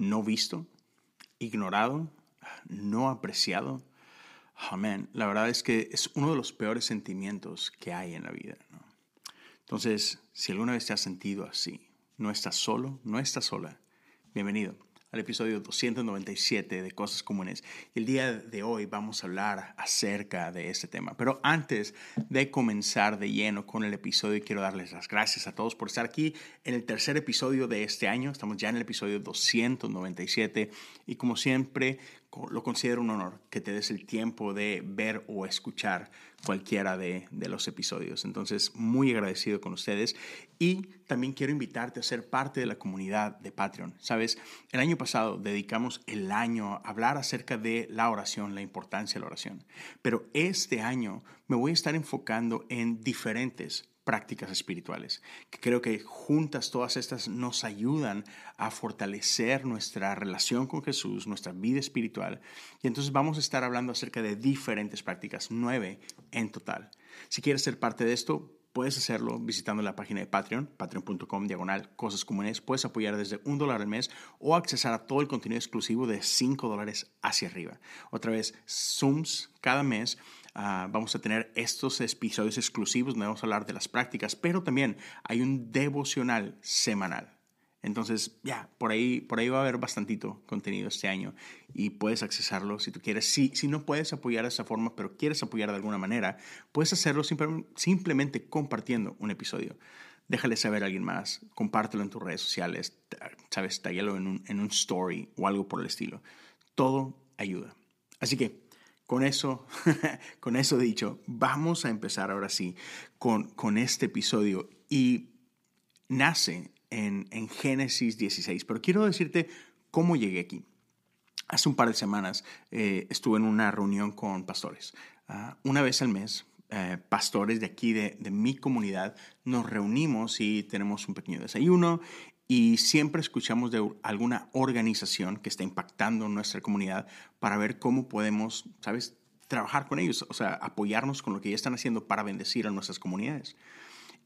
no visto, ignorado, no apreciado? Amén. La verdad es que es uno de los peores sentimientos que hay en la vida. Entonces, si alguna vez te has sentido así, no estás solo, no estás sola, bienvenido al episodio 297 de Cosas Comunes. El día de hoy vamos a hablar acerca de este tema. Pero antes de comenzar de lleno con el episodio, quiero darles las gracias a todos por estar aquí en el tercer episodio de este año. Estamos ya en el episodio 297 y como siempre lo considero un honor que te des el tiempo de ver o escuchar cualquiera de, de, los episodios. Entonces, muy agradecido con ustedes y también quiero invitarte a ser parte de la comunidad de Patreon. Sabes, el año pasado dedicamos el año a hablar acerca de la oración, la importancia de la oración, pero este año me voy a estar enfocando en diferentes prácticas espirituales, que creo que juntas todas estas nos ayudan a fortalecer nuestra relación con Jesús, nuestra vida espiritual. Y entonces vamos a estar hablando acerca de diferentes prácticas, nueve en total. Si quieres ser parte de esto, puedes hacerlo visitando la página de Patreon, patreon.com diagonal cosas comunes. Puedes apoyar desde un dólar al mes o accesar a todo el contenido exclusivo de cinco dólares hacia arriba. Otra vez, Zooms cada mes Ah, vamos a tener estos episodios exclusivos donde vamos a hablar de las prácticas, pero también hay un devocional semanal. Entonces, ya, por, ahí, por ahí va a haber bastantito contenido este año y puedes accesarlo si tú quieres. Si, si no puedes apoyar de esa forma, pero quieres apoyar de alguna manera, puedes hacerlo simplemente compartiendo un episodio. Déjale saber a alguien más, compártelo en tus redes sociales, sabes, taguelo en un, en un story o algo por el estilo. Todo ayuda. Así que con eso, con eso dicho, vamos a empezar ahora sí con, con este episodio. Y nace en, en, Génesis 16, pero quiero decirte cómo llegué aquí. Hace un par de semanas eh, estuve en una reunión con pastores. Uh, una vez al mes, eh, pastores de aquí, de, de, mi comunidad, nos reunimos y tenemos un pequeño desayuno y siempre escuchamos de alguna organización que está impactando nuestra comunidad para ver cómo podemos, ¿sabes?, trabajar con ellos, o sea, apoyarnos con lo que ya están haciendo para bendecir a nuestras comunidades.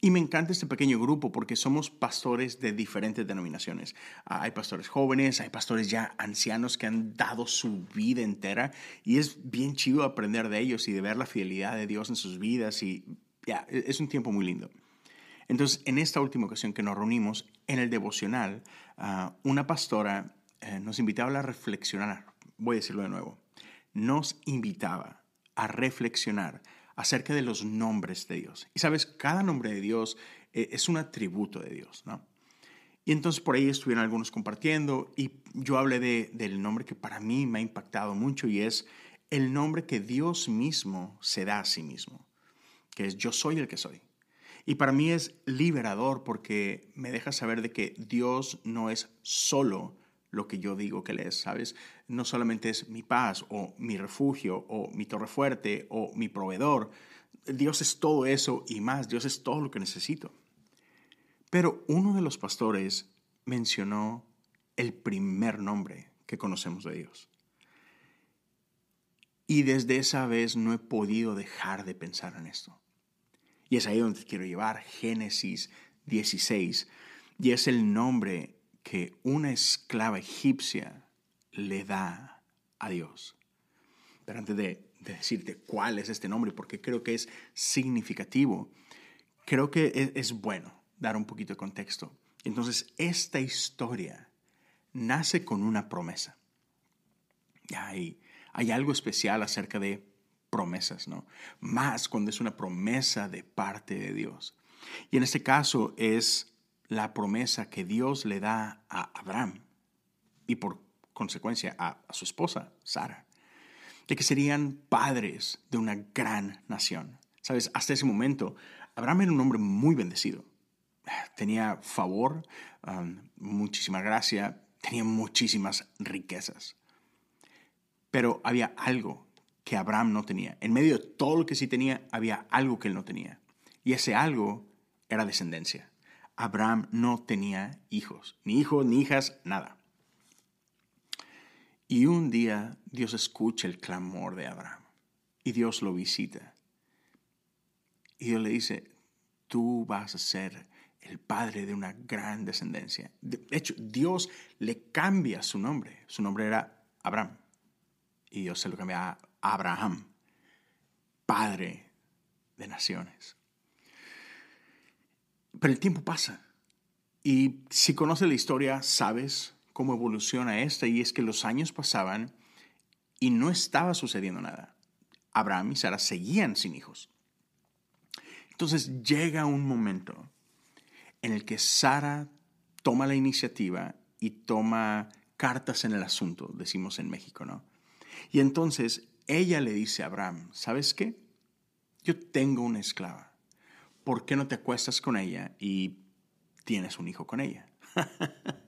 Y me encanta este pequeño grupo porque somos pastores de diferentes denominaciones. Ah, hay pastores jóvenes, hay pastores ya ancianos que han dado su vida entera y es bien chido aprender de ellos y de ver la fidelidad de Dios en sus vidas y ya, e-, es un tiempo muy lindo. Entonces, en esta última ocasión que nos reunimos, en el devocional, ah, una pastora eh, nos invitaba a reflexionar, voy a decirlo de nuevo, nos invitaba a reflexionar acerca de los nombres de Dios. Y sabes, cada nombre de Dios eh, es un atributo de Dios, ¿no? Y entonces por ahí estuvieron algunos compartiendo y yo hablé de, del nombre que para mí me ha impactado mucho y es el nombre que Dios mismo se da a sí mismo, que es yo soy el que soy. Y para mí es liberador porque me deja saber de que Dios no es solo lo que yo digo que Él es, ¿sabes? No solamente es mi paz o mi refugio o mi torre fuerte o mi proveedor. Dios es todo eso y más. Dios es todo lo que necesito. Pero uno de los pastores mencionó el primer nombre que conocemos de Dios. Y desde esa vez no he podido dejar de pensar en esto. Y es ahí donde quiero llevar Génesis 16. Y es el nombre que una esclava egipcia le da a Dios. Pero antes de, decirte cuál es este nombre, porque creo que es significativo, creo que es, es bueno dar un poquito de contexto. Entonces, esta historia nace con una promesa. Hay, hay algo especial acerca de promesas, ¿no? Más cuando es una promesa de parte de Dios. Y en este caso es la promesa que Dios le da a Abraham y por consecuencia a, su esposa, Sara, de que serían padres de una gran nación. Sabes, hasta ese momento, Abraham era un hombre muy bendecido. Tenía favor, um, muchísima gracia, tenía muchísimas riquezas. Pero había algo que Abraham no tenía. En medio de todo lo que sí tenía, había algo que él no tenía. Y ese algo era descendencia. Abraham no tenía hijos, ni hijos, ni hijas, nada. Y un día Dios escucha el clamor de Abraham y Dios lo visita. Y Dios le dice, tú vas a ser el padre de una gran descendencia. De hecho, Dios le cambia su nombre. Su nombre era Abraham. Y Dios se lo cambia a Abraham, padre de naciones. Pero el tiempo pasa. Y si conoces la historia, sabes cómo evoluciona esta. Y es que los años pasaban y no estaba sucediendo nada. Abraham y Sara seguían sin hijos. Entonces llega un momento en el que Sara toma la iniciativa y toma cartas en el asunto, decimos en México, ¿no? Y entonces ella le dice a Abraham, ¿sabes qué? Yo tengo una esclava. ¿Por qué no te acuestas con ella y tienes un hijo con ella?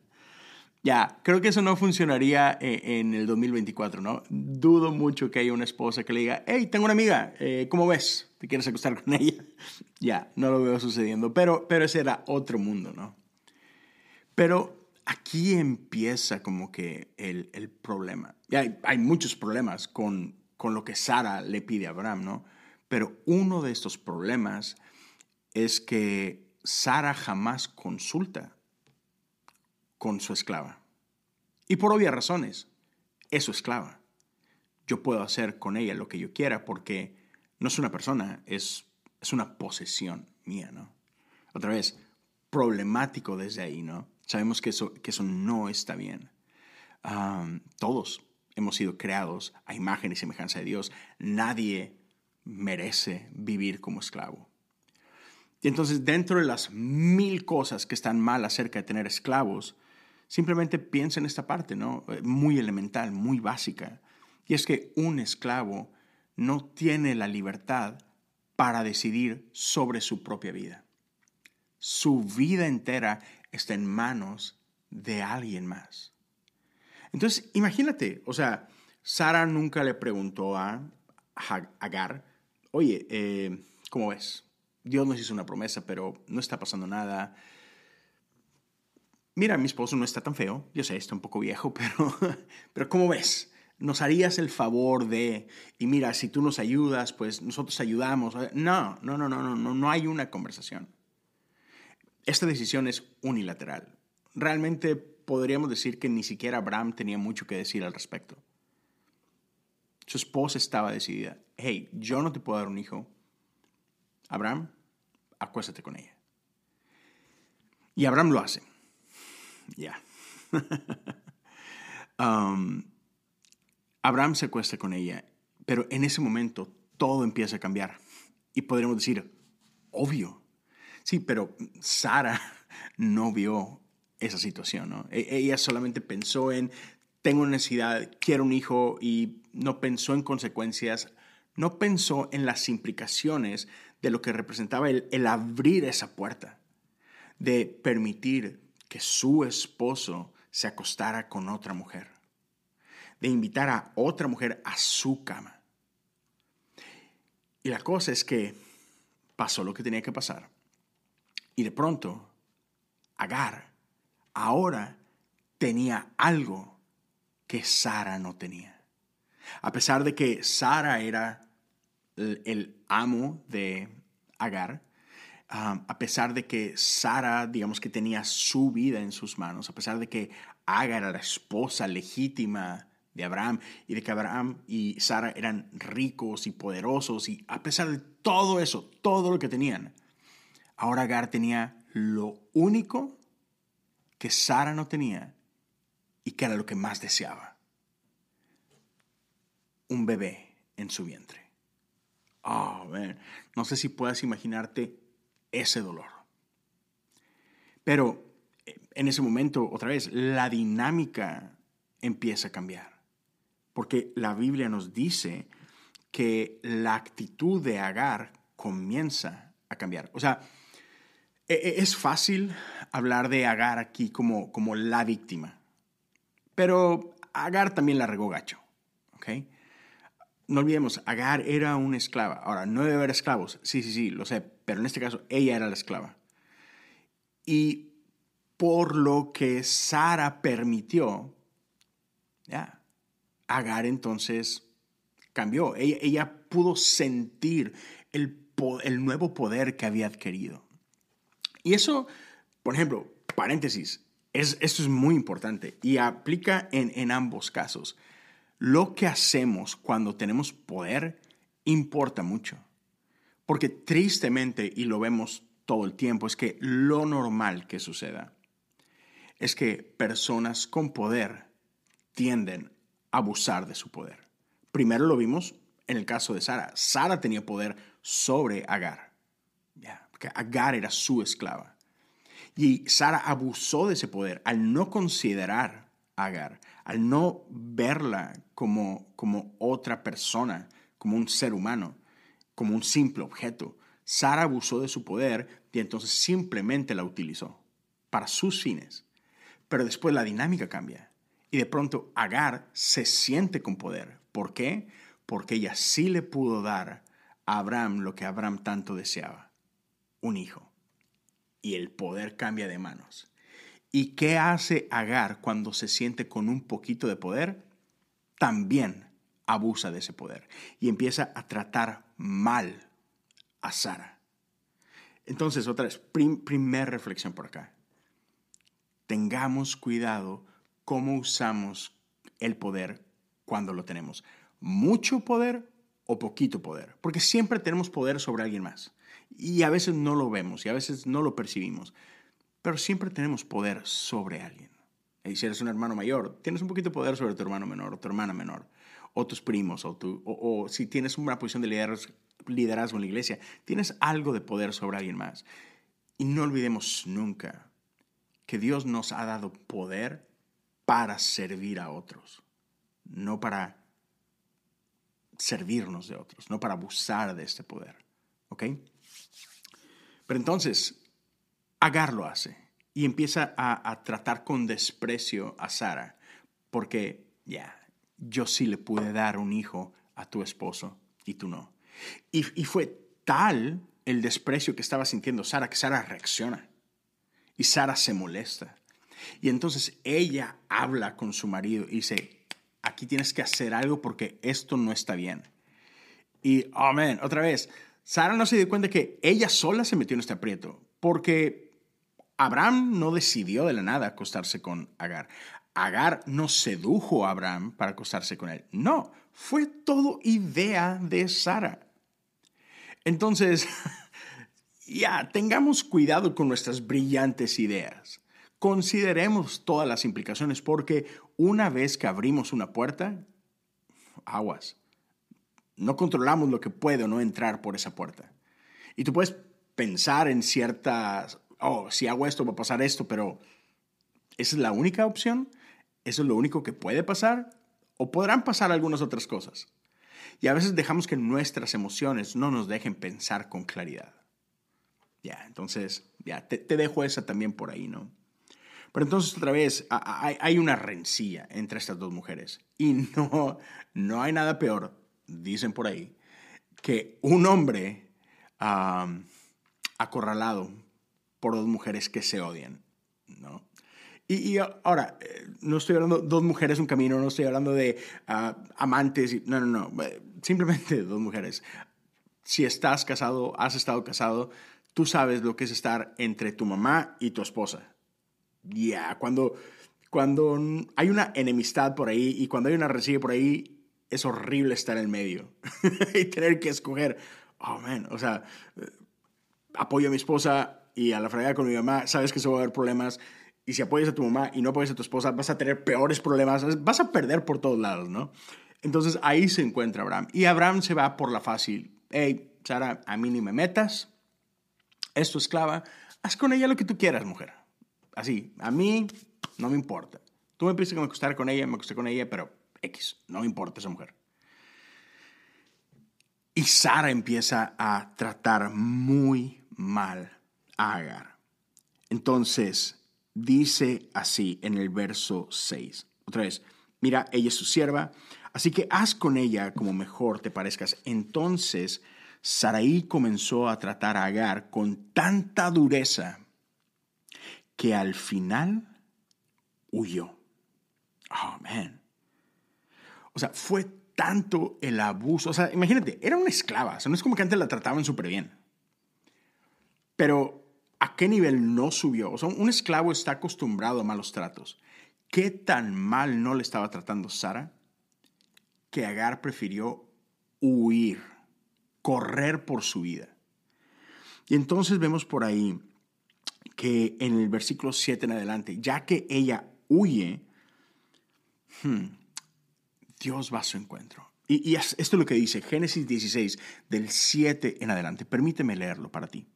ya, creo que eso no funcionaría eh, en el 2024, ¿no? Dudo mucho que haya una esposa que le diga, hey, tengo una amiga, eh, ¿cómo ves? ¿Te quieres acostar con ella? ya, no lo veo sucediendo, pero, pero ese era otro mundo, ¿no? Pero aquí empieza como que el, problema. Y hay, muchos problemas con, con lo que Sara le pide a Abraham, ¿no? Pero uno de estos problemas es que Sara jamás consulta con su esclava. Y por obvias razones, es su esclava. Yo puedo hacer con ella lo que yo quiera porque no es una persona, es, es una posesión mía, ¿no? Otra vez, problemático desde ahí, ¿no? Sabemos que eso, que eso no está bien. todos hemos sido creados a imagen y semejanza de Dios. Nadie merece vivir como esclavo. Y entonces dentro de las mil cosas que están mal acerca de tener esclavos, simplemente piensa en esta parte, ¿no? Muy elemental, muy básica. Y es que un esclavo no tiene la libertad para decidir sobre su propia vida. Su vida entera está en manos de alguien más. Entonces, imagínate, o sea, Sara nunca le preguntó a Agar, oye, eh, ¿cómo ves? Dios nos hizo una promesa, pero no está pasando nada. Mira, mi esposo no está tan feo, yo sé, está un poco viejo, pero, pero ¿cómo ves? Nos harías el favor de, y mira, si tú nos ayudas, pues nosotros ayudamos. No, no, no, no, no, no, no hay una conversación. Esta decisión es unilateral. Realmente podríamos decir que ni siquiera Abraham tenía mucho que decir al respecto. Su esposa estaba decidida. Hey, yo no te puedo dar un hijo. Abraham, acuéstate con ella. Y Abraham lo hace. Ya. Um, Abraham se acuesta con ella, pero en ese momento todo empieza a cambiar. Y podríamos decir, obvio. Sí, pero Sara no vio esa situación, ¿no? E-, ella solamente pensó en, tengo una necesidad, quiero un hijo y no pensó en consecuencias, no pensó en las implicaciones de lo que representaba el, el abrir esa puerta, de permitir que su esposo se acostara con otra mujer, de invitar a otra mujer a su cama. Y la cosa es que pasó lo que tenía que pasar. Y de pronto, Agar ahora tenía algo que Sara no tenía. A pesar de que Sara era el, amo de Agar, um, a pesar de que Sara, digamos que tenía su vida en sus manos, a pesar de que Agar era la esposa legítima de Abraham y de que Abraham y Sara eran ricos y poderosos y a pesar de todo eso, todo lo que tenían, ahora Agar tenía lo único que Sara no tenía y que era lo que más deseaba. Un bebé en su vientre. Oh, no sé si puedas imaginarte ese dolor. Pero eh, en ese momento, otra vez, la dinámica empieza a cambiar. Porque la Biblia nos dice que la actitud de Agar comienza a cambiar. O sea, e, e, es fácil hablar de Agar aquí como, como la víctima. Pero Agar también la regó gacho. No olvidemos, Agar era una esclava. Ahora, no debe haber esclavos. Sí, sí, sí, lo sé. Pero en este caso, ella era la esclava. Y por lo que Sara permitió, ya, Agar entonces cambió. Ella, pudo sentir el, el, nuevo poder que había adquirido. Y eso, por ejemplo, paréntesis, es, esto es muy importante y aplica en, ambos casos. Lo que hacemos cuando tenemos poder importa mucho. Porque tristemente, y lo vemos todo el tiempo, es que lo normal que suceda es que personas con poder tienden a abusar de su poder. Primero lo vimos en el caso de Sara. Sara tenía poder sobre Agar. Agar era su esclava. Y Sara abusó de ese poder al no considerar a Agar, al no verla como, como otra persona, como un ser humano, como un simple objeto. Sara abusó de su poder y entonces simplemente la utilizó para sus fines. Pero después la dinámica cambia y de pronto Agar se siente con poder. ¿Por qué? Porque ella sí le pudo dar a Abraham lo que Abraham tanto deseaba, un hijo. Y el poder cambia de manos. ¿Y qué hace Agar cuando se siente con un poquito de poder? También abusa de ese poder y empieza a tratar mal a Sara. Entonces, otra vez, primer reflexión por acá. Tengamos cuidado cómo usamos el poder cuando lo tenemos. Mucho poder o poquito poder, porque siempre tenemos poder sobre alguien más. Y a veces no lo vemos y a veces no lo percibimos, pero siempre tenemos poder sobre alguien. Y si eres un hermano mayor, tienes un poquito de poder sobre tu hermano menor o tu hermana menor, o tus primos, o, tu, o, si tienes una posición de liderazgo, liderazgo en la iglesia, tienes algo de poder sobre alguien más. Y no olvidemos nunca que Dios nos ha dado poder para servir a otros, no para servirnos de otros, no para abusar de este poder. ¿Ok? Pero entonces, Agar lo hace y empieza a, tratar con desprecio a Sara, porque ya, yo sí le pude dar un hijo a tu esposo y tú no. Y, y fue tal el desprecio que estaba sintiendo Sara que Sara reacciona y Sara se molesta. Y entonces ella habla con su marido y dice, aquí tienes que hacer algo porque esto no está bien. Y, amén, otra vez, Sara no se dio cuenta que ella sola se metió en este aprieto, porque Abraham no decidió de la nada acostarse con Agar. Agar no sedujo a Abraham para acostarse con él. No, fue todo idea de Sara. Entonces, ya, tengamos cuidado con nuestras brillantes ideas. Consideremos todas las implicaciones porque una vez que abrimos una puerta, aguas. No controlamos lo que puede o no entrar por esa puerta. Y tú puedes pensar en ciertas, oh, si hago esto va a pasar esto, pero ¿esa es la única opción? ¿Eso es lo único que puede pasar? ¿O podrán pasar algunas otras cosas? Y a veces dejamos que nuestras emociones no nos dejen pensar con claridad. Ya, entonces, ya, te, te dejo esa también por ahí, ¿no? Pero entonces otra vez hay una rencilla entre estas dos mujeres. Y no, no hay nada peor, dicen por ahí, que un hombre acorralado por dos mujeres que se odian. ¿no? Y, ahora, eh, no estoy hablando de dos mujeres, un camino, no estoy hablando de ah, amantes. Y, no, no, no. Eh, simplemente dos mujeres. Si estás casado, has estado casado, tú sabes lo que es estar entre tu mamá y tu esposa ya, cuando, cuando hay una enemistad por ahí y cuando hay una recibe por ahí, es horrible estar en medio y tener que escoger, oh man, o sea, eh, apoyo a mi esposa y a la fregada con mi mamá, sabes que se va a haber problemas. Y si apoyas a tu mamá y no apoyas a tu esposa, vas a tener peores problemas, vas a perder por todos lados, ¿no? Entonces ahí se encuentra Abraham. Y Abraham se va por la fácil. Hey, Sara, a mí ni me metas, es tu esclava, haz con ella lo que tú quieras, mujer. Así, a mí no me importa. Tú me que me acostara con ella, me acosté con ella, pero X, no importa esa mujer. Y Sara empieza a tratar muy mal a Agar. Entonces, dice así en el verso 6. Otra vez, mira, ella es su sierva, así que haz con ella como mejor te parezcas. Entonces Saraí comenzó a tratar a Agar con tanta dureza que al final huyó. Oh. O sea, fue tanto el abuso. O sea, imagínate, era una esclava. O sea, no es como que antes la trataban súper bien. Pero, ¿a qué nivel no subió? O sea, un esclavo está acostumbrado a malos tratos. ¿Qué tan mal no le estaba tratando Sara que Agar prefirió huir, correr por su vida? Y entonces vemos por ahí que en el versículo 7 en adelante, ya que ella huye, hmm, Dios va a su encuentro. Y, esto es lo que dice Génesis 16, del 7 en adelante. Permíteme leerlo para ti.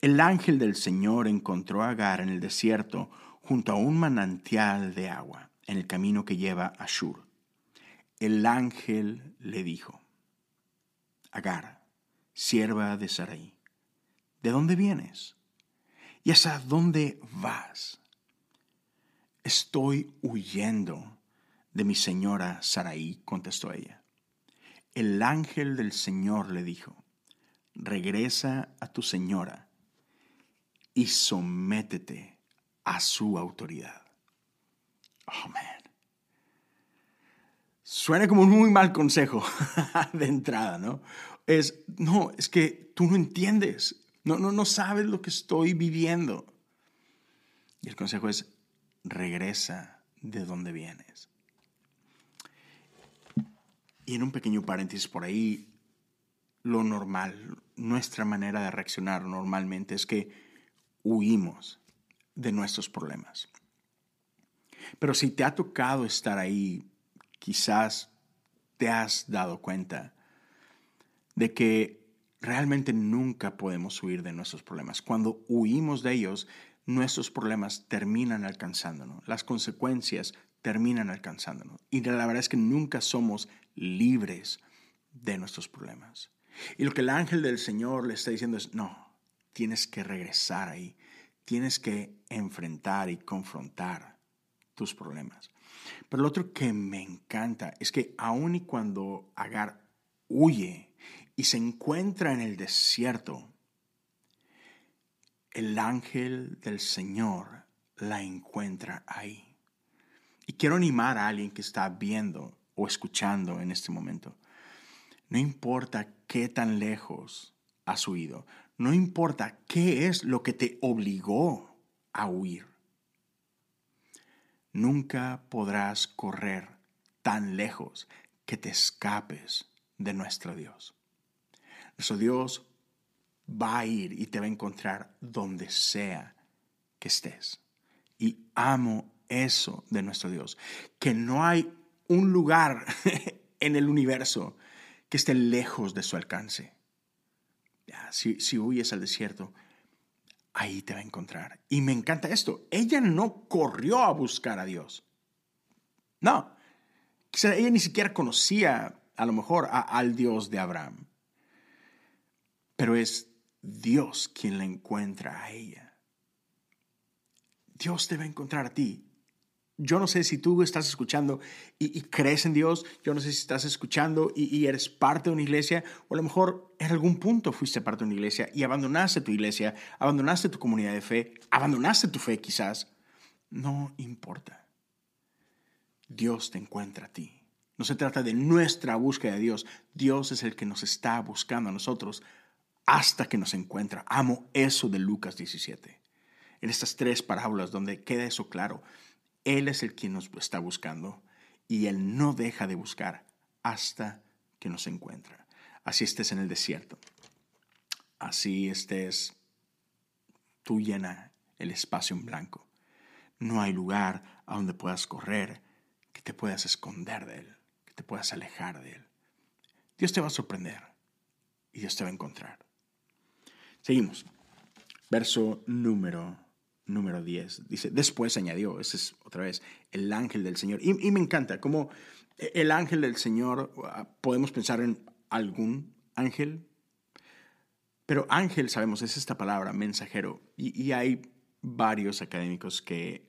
El ángel del Señor encontró a Agar en el desierto junto a un manantial de agua en el camino que lleva a Shur. El ángel le dijo, Agar, sierva de Sarai, ¿de dónde vienes? ¿Y hasta dónde vas? Estoy huyendo de mi señora Saraí, contestó ella. El ángel del Señor le dijo, regresa a tu señora y sométete a su autoridad. Oh. Suena como un muy mal consejo de entrada, ¿no? Es, no, es que tú no entiendes, no, no, no sabes lo que estoy viviendo. Y el consejo es, regresa de donde vienes. Y en un pequeño paréntesis por ahí, lo normal, nuestra manera de reaccionar normalmente es que huimos de nuestros problemas. Pero si te ha tocado estar ahí, quizás te has dado cuenta de que realmente nunca podemos huir de nuestros problemas. Cuando huimos de ellos, nuestros problemas terminan alcanzándonos. Las consecuencias terminan alcanzándonos. Y la verdad es que nunca somos libres de nuestros problemas. Y lo que el ángel del Señor le está diciendo es, no, tienes que regresar ahí, tienes que enfrentar y confrontar tus problemas. Pero lo otro que me encanta es que aun y cuando Agar huye y se encuentra en el desierto, el ángel del Señor la encuentra ahí. Y quiero animar a alguien que está viendo o escuchando en este momento. No importa qué tan lejos has huido, no importa qué es lo que te obligó a huir. Nunca podrás correr tan lejos que te escapes de nuestro Dios. Nuestro Dios va a ir y te va a encontrar donde sea que estés. Y amo eso de nuestro Dios, que no hay un lugar en el universo que esté lejos de su alcance. Si, huyes al desierto, ahí te va a encontrar. Y me encanta esto. Ella no corrió a buscar a Dios. No. ella ni siquiera conocía a lo mejor al Dios de Abraham. Pero es Dios quien la encuentra a ella. Dios te va a encontrar a ti. Yo no sé si tú estás escuchando y, crees en Dios, yo no sé si estás escuchando y, eres parte de una iglesia, o a lo mejor en algún punto fuiste parte de una iglesia y abandonaste tu iglesia, abandonaste tu comunidad de fe, abandonaste tu fe quizás. No importa. Dios te encuentra a ti. No se trata de nuestra búsqueda de Dios. Dios es el que nos está buscando a nosotros hasta que nos encuentra. Amo eso de Lucas 17. En estas tres parábolas donde queda eso claro él es el quien nos está buscando y Él no deja de buscar hasta que nos encuentra. Así estés en el desierto, así estés, tú llena el espacio en blanco. No hay lugar a donde puedas correr, que te puedas esconder de Él, que te puedas alejar de Él. Dios te va a sorprender y Dios te va a encontrar. Seguimos. Verso número número 10. Dice, después añadió, ese es otra vez, el ángel del Señor. Y, me encanta como el ángel del Señor, ah, podemos pensar en algún ángel, pero ángel, sabemos, es esta palabra, mensajero. Y, hay varios académicos que,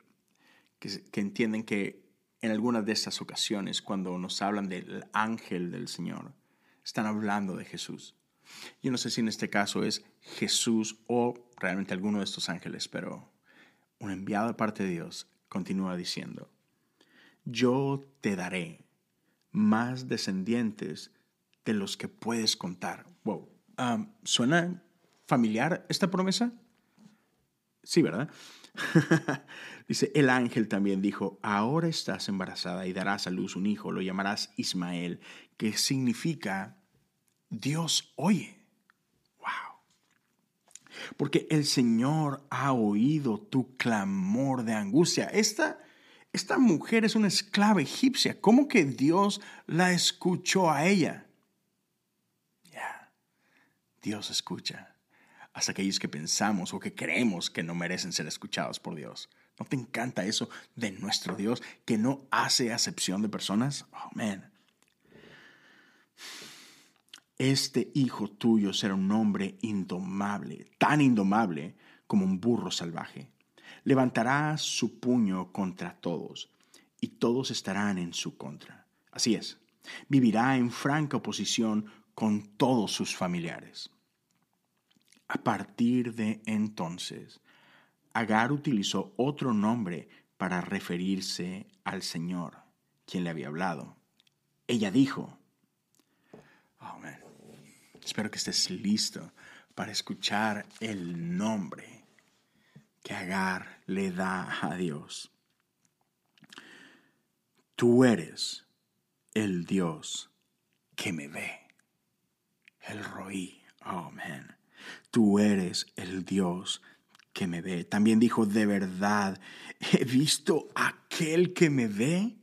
que, entienden que en algunas de estas ocasiones, cuando nos hablan del ángel del Señor, están hablando de Jesús. Yo no sé si en este caso es Jesús o realmente alguno de estos ángeles, pero un enviado de parte de Dios continúa diciendo, yo te daré más descendientes de los que puedes contar. Wow. ¿Suena familiar esta promesa? Sí, ¿verdad? Dice, el ángel también dijo, ahora estás embarazada y darás a luz un hijo, lo llamarás Ismael, que significa Dios oye. Porque el Señor ha oído tu clamor de angustia. Esta, esta mujer es una esclava egipcia. ¿Cómo que Dios la escuchó a ella? Ya, Dios escucha hasta aquellos que pensamos o que creemos que no merecen ser escuchados por Dios. ¿No te encanta eso de nuestro Dios que no hace acepción de personas? Oh. Este hijo tuyo será un hombre indomable, tan indomable como un burro salvaje. Levantará su puño contra todos y todos estarán en su contra. Así es, vivirá en franca oposición con todos sus familiares. A partir de entonces, Agar utilizó otro nombre para referirse al Señor, quien le había hablado. Ella dijo, oh, espero que estés listo para escuchar el nombre que Agar le da a Dios. Tú eres el Dios que me ve. El roí. Oh, man. Tú eres el Dios que me ve. También dijo, de verdad, he visto aquel que me ve.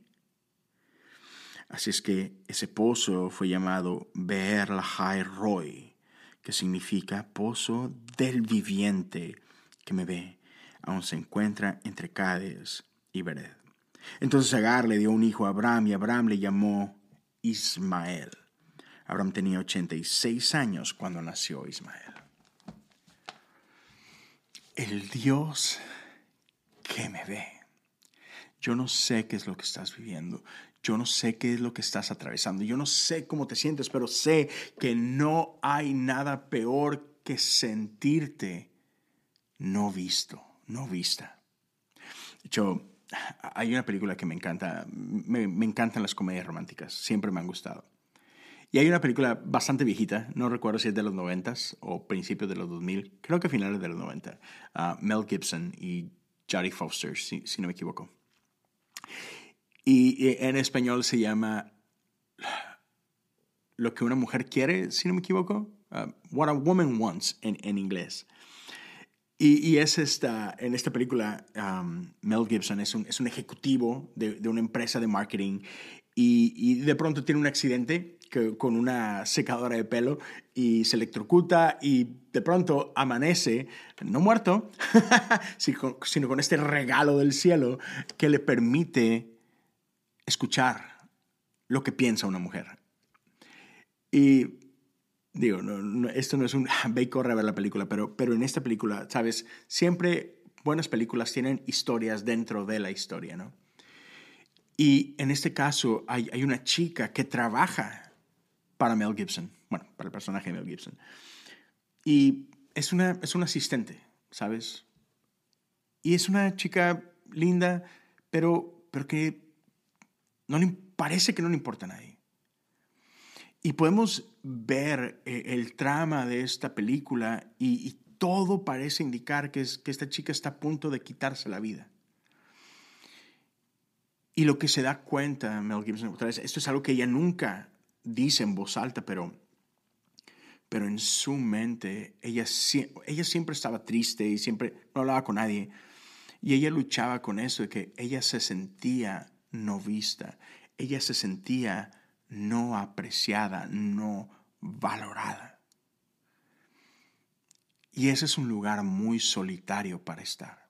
Así es que ese pozo fue llamado Beer Lahai Roy, que significa pozo del viviente que me ve. Aún se encuentra entre Cádiz y Bered. Entonces Agar le dio un hijo a Abraham y Abraham le llamó Ismael. Abraham tenía 86 años cuando nació Ismael el Dios que me ve. Yo no sé qué es lo que estás viviendo. Yo no sé qué es lo que estás atravesando. Yo no sé cómo te sientes, pero sé que no hay nada peor que sentirte no visto, no vista. Hecho, hay una película que me encanta. Me, me encantan las comedias románticas. Siempre me han gustado. Y hay una película bastante viejita, no recuerdo si es de los 90 o principios de los 2000, creo que finales de los 90, uh, Mel Gibson y Jodie Foster, si, no me equivoco. Y, en español se llama Lo que una mujer quiere, si no me equivoco, uh, What a Woman Wants en, inglés. Y, es esta, en esta película, um, Mel Gibson es un, es un ejecutivo de, de, una empresa de marketing y, y, de pronto tiene un accidente con una secadora de pelo y se electrocuta y de pronto amanece, no muerto, sino con este regalo del cielo que le permite escuchar lo que piensa una mujer. Y digo, esto no es un ve y corre a ver la película, pero, pero en esta película, ¿sabes? Siempre buenas películas tienen historias dentro de la historia, ¿no? Y en este caso hay, hay una chica que trabaja para Mel Gibson, bueno, para el personaje de Mel Gibson. Y es una, es una asistente, ¿sabes? Y es una chica linda, pero, pero que no le, parece que no le importa a nadie. Y podemos ver eh, el trama de esta película y, todo parece indicar que, es, que esta chica está a punto de quitarse la vida. Y lo que se da cuenta Mel Gibson, otra vez, esto es algo que ella nunca dice en voz alta, pero, pero en su mente ella, ella siempre estaba triste y siempre no hablaba con nadie. Y ella luchaba con eso de que ella se sentía no vista, ella se sentía no apreciada, no valorada. Y ese es un lugar muy solitario para estar.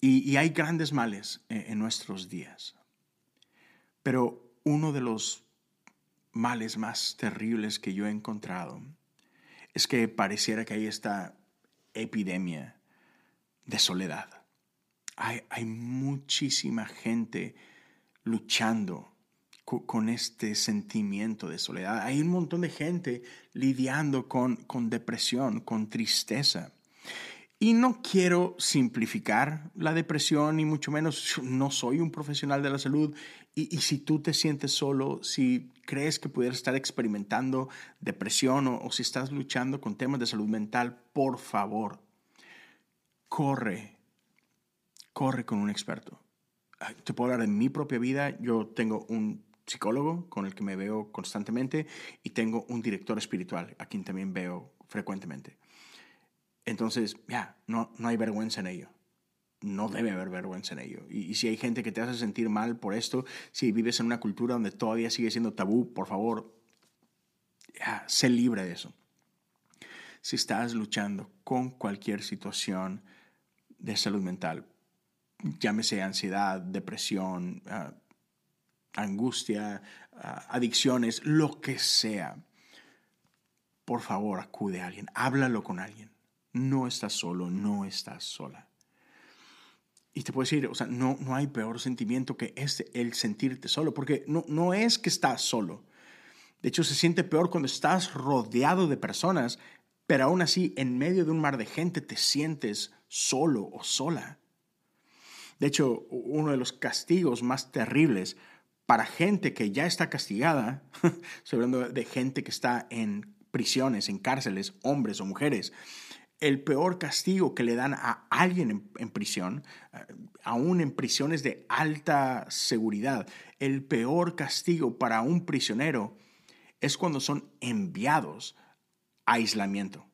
Y, hay grandes males en, en nuestros días. Pero uno de los males más terribles que yo he encontrado es que pareciera que hay esta epidemia de soledad. Hay, muchísima gente luchando con este sentimiento de soledad. Hay un montón de gente lidiando con, con depresión, con tristeza. Y no quiero simplificar la depresión, ni mucho menos, no soy un profesional de la salud. Y, si tú te sientes solo, si crees que pudieras estar experimentando depresión o, si estás luchando con temas de salud mental, por favor, corre, corre con un experto. Te puedo hablar de mi propia vida. Yo tengo un psicólogo con el que me veo constantemente y tengo un director espiritual a quien también veo frecuentemente. Entonces, ya, no, no hay vergüenza en ello. No debe haber vergüenza en ello. Y, si hay gente que te hace sentir mal por esto, si vives en una cultura donde todavía sigue siendo tabú, por favor, ya, sé libre de eso. Si estás luchando con cualquier situación de salud mental, llámese ansiedad, depresión, ah, angustia, ah, adicciones, lo que sea, por favor acude a alguien, háblalo con alguien. No estás solo, no estás sola. Y te puedo decir, o sea, no, no hay peor sentimiento que este, el sentirte solo, porque no, no es que estás solo. De hecho, se siente peor cuando estás rodeado de personas, pero aún así, en medio de un mar de gente, te sientes solo o sola. De hecho, uno de los castigos más terribles para gente que ya está castigada, estoy hablando de gente que está en prisiones, en cárceles, hombres o mujeres, el peor castigo que le dan a alguien en, prisión, eh, aún en prisiones de alta seguridad, el peor castigo para un prisionero es cuando son enviados a aislamiento.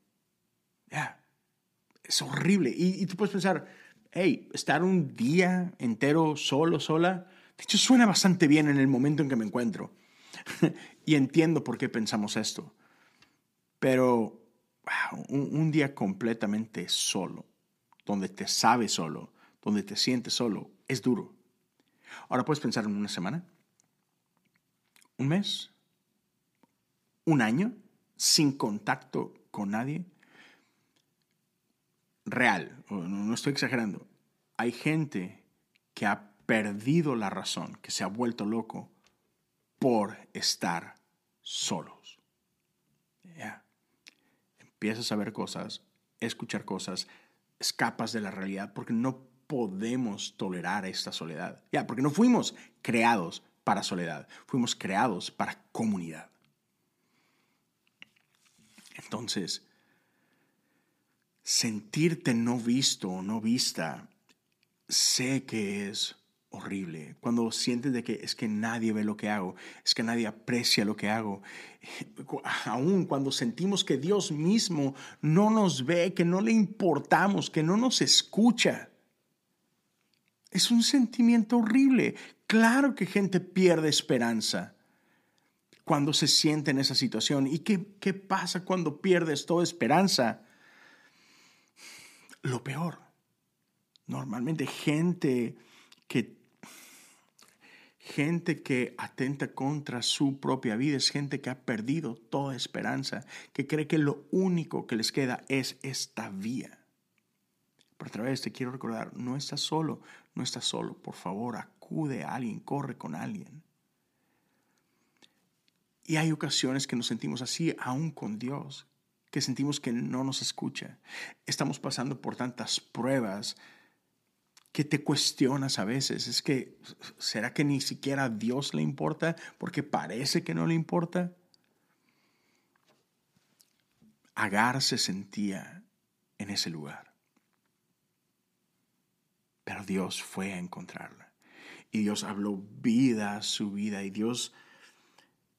Es horrible. Y, tú puedes pensar, hey, estar un día entero solo, sola, de hecho, suena bastante bien en el momento en que me encuentro. y entiendo por qué pensamos esto. Pero un, día completamente solo, donde te sabes solo, donde te sientes solo, es duro. Ahora puedes pensar en una semana, un mes, un año, sin contacto con nadie. Real, no estoy exagerando. Hay gente que ha perdido la razón, que se ha vuelto loco por estar solos. Empiezas a ver cosas, escuchar cosas, escapas de la realidad porque no podemos tolerar esta soledad. Ya, porque no fuimos creados para soledad, fuimos creados para comunidad. Entonces, sentirte no visto o no vista, sé que es horrible, cuando sientes de que es que nadie ve lo que hago, es que nadie aprecia lo que hago, aún cuando sentimos que Dios mismo no nos ve, que no le importamos, que no nos escucha. Es un sentimiento horrible. Claro que gente pierde esperanza cuando se siente en esa situación. ¿Y qué, qué pasa cuando pierdes toda esperanza? Lo peor. Normalmente gente que gente que atenta contra su propia vida, es gente que ha perdido toda esperanza, que cree que lo único que les queda es esta vía. Pero otra vez te quiero recordar, no estás solo, no estás solo, por favor, acude a alguien, corre con alguien. Y hay ocasiones que nos sentimos así aún con Dios, que sentimos que no nos escucha. Estamos pasando por tantas pruebas que te cuestionas a veces. Es que, ¿será que ni siquiera a Dios le importa porque parece que no le importa? Agar se sentía en ese lugar. Pero Dios fue a encontrarla. Y Dios habló vida a su vida. Y Dios,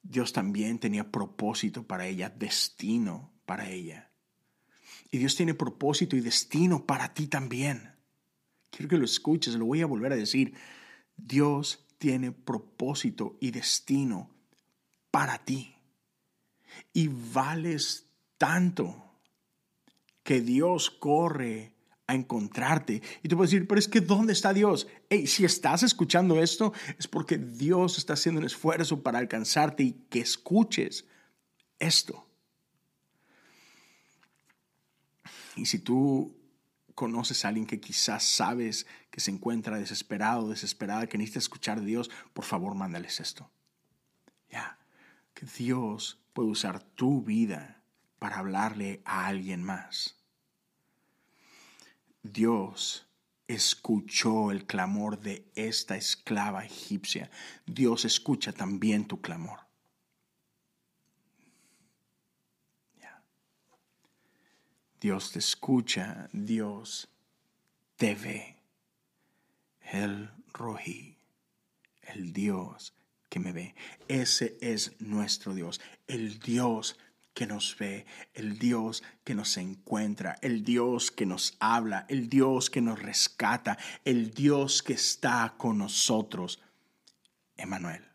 Dios también tenía propósito para ella, destino para ella. Y Dios tiene propósito y destino para ti también. Quiero que lo escuches, lo voy a volver a decir. Dios tiene propósito y destino para ti. Y vales tanto que Dios corre a encontrarte. Y te puedes decir, pero es que ¿dónde está Dios? Hey, si estás escuchando esto, es porque Dios está haciendo un esfuerzo para alcanzarte y que escuches esto. Y si tú conoces a alguien que quizás sabes que se encuentra desesperado, desesperada, que necesita escuchar de Dios, por favor, mándales esto. Ya, que Dios puede usar tu vida para hablarle a alguien más. Dios escuchó el clamor de esta esclava egipcia. Dios escucha también tu clamor. Dios te escucha, Dios te ve. El Roji, el Dios que me ve. Ese es nuestro Dios, el Dios que nos ve, el Dios que nos encuentra, el Dios que nos habla, el Dios que nos rescata, el Dios que está con nosotros. Emanuel.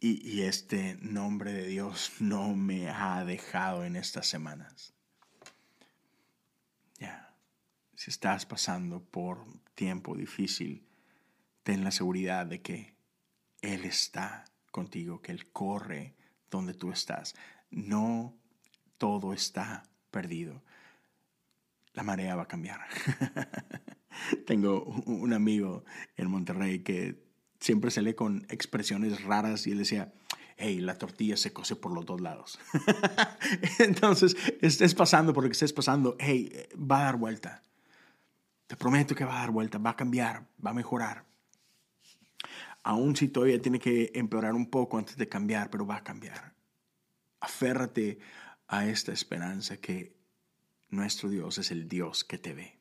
Y, este nombre de Dios no me ha dejado en estas semanas. Ya, si estás pasando por tiempo difícil, ten la seguridad de que Él está contigo, que Él corre donde tú estás. No todo está perdido. La marea va a cambiar. Tengo un amigo en Monterrey que siempre se lee con expresiones raras y él decía, hey, la tortilla se cose por los dos lados. Entonces, estés pasando por lo que estés pasando, hey, va a dar vuelta. Te prometo que va a dar vuelta, va a cambiar, va a mejorar. Aún si todavía tiene que empeorar un poco antes de cambiar, pero va a cambiar. Aférrate a esta esperanza que nuestro Dios es el Dios que te ve.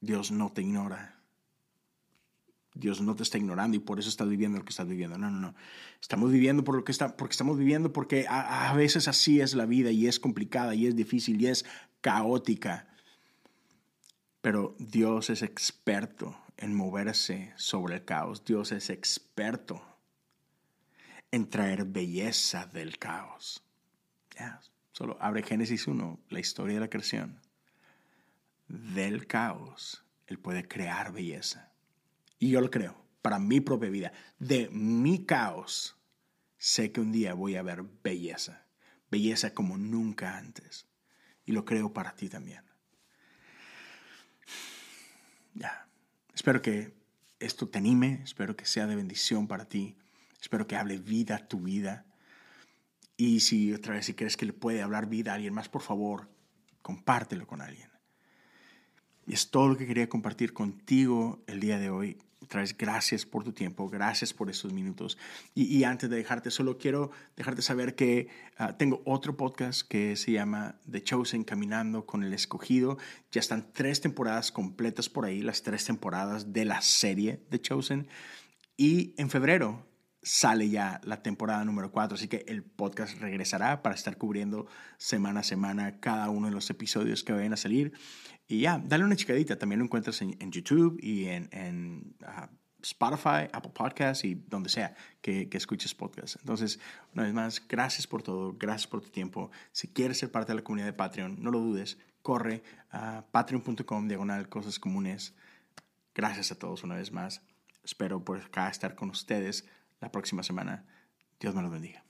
Dios no te ignora. Dios no te está ignorando y por eso estás viviendo lo que estás viviendo. No, no, no. Estamos viviendo por lo que está, porque estamos viviendo porque a, veces así es la vida y es complicada y es difícil y es caótica. Pero Dios es experto en moverse sobre el caos. Dios es experto en traer belleza del caos. Solo abre Génesis 1, la historia de la creación. Del caos, Él puede crear belleza. Y yo lo creo, para mi propia vida, de mi caos, sé que un día voy a ver belleza, belleza como nunca antes. Y lo creo para ti también. Ya, espero que esto te anime, espero que sea de bendición para ti, espero que hable vida a tu vida. Y si otra vez si crees que le puede hablar vida a alguien más, por favor, compártelo con alguien. Y es todo lo que quería compartir contigo el día de hoy. Otra vez, gracias por tu tiempo, gracias por estos minutos. Y, antes de dejarte, solo quiero dejarte saber que ah, tengo otro podcast que se llama The Chosen, Caminando con el Escogido. Ya están tres temporadas completas por ahí, las tres temporadas de la serie The Chosen. Y en febrero sale ya la temporada número 4, así que el podcast regresará para estar cubriendo semana a semana cada uno de los episodios que vayan a salir. Y ya, dale una chicadita. También lo encuentras en, YouTube y en, ah, Spotify, Apple Podcasts y donde sea que, escuches podcasts. Entonces, una vez más, gracias por todo, gracias por tu tiempo. Si quieres ser parte de la comunidad de Patreon, no lo dudes, corre a patreon.com, diagonal, cosas comunes. Gracias a todos una vez más. Espero por acá estar con ustedes la próxima semana. Dios me los bendiga.